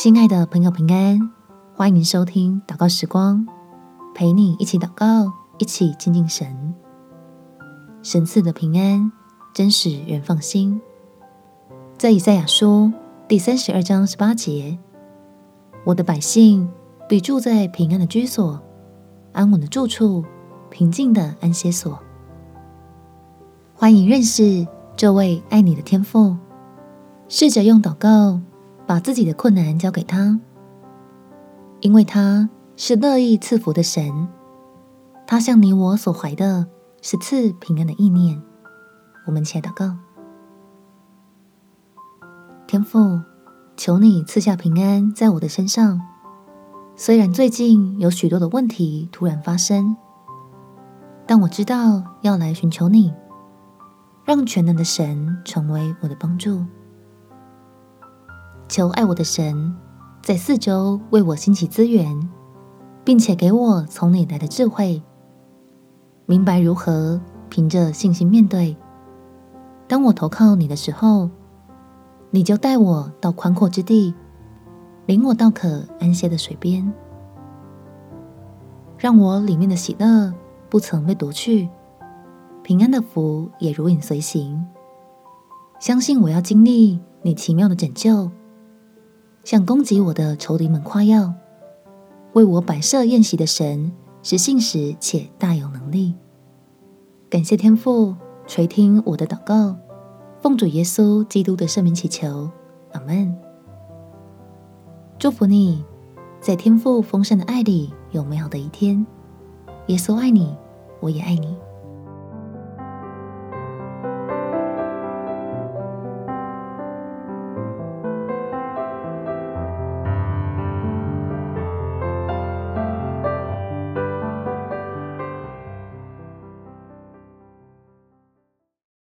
亲爱的朋友，平安！欢迎收听祷告时光，陪你一起祷告，一起亲近神。神赐的平安，真使人放心。在以赛亚书第三十二章十八节，我的百姓必住在平安的居所，安稳的住处，平静的安歇所。欢迎认识这位爱你的天父，试着用祷告把自己的困难交给他，因为他是乐意赐福的神。他向你我所怀的是赐平安的意念。我们且祷告：天父，求你赐下平安在我的身上。虽然最近有许多的问题突然发生，但我知道要来寻求你。让全能的神成为我的帮助，求爱我的神在四周为我兴起资源，并且给我从你来的智慧，明白如何凭着信心面对。当我投靠你的时候，你就带我到宽阔之地，领我到可安歇的水边，让我里面的喜乐不曾被夺去。平安的福也如影随形，相信我要经历你奇妙的拯救，向攻击我的仇敌们夸耀，为我摆设宴席的神是信实且大有能力。感谢天父垂听我的祷告，奉主耶稣基督的圣名祈求，阿门。祝福你，在天父丰盛的爱里有美好的一天。耶稣爱你，我也爱你。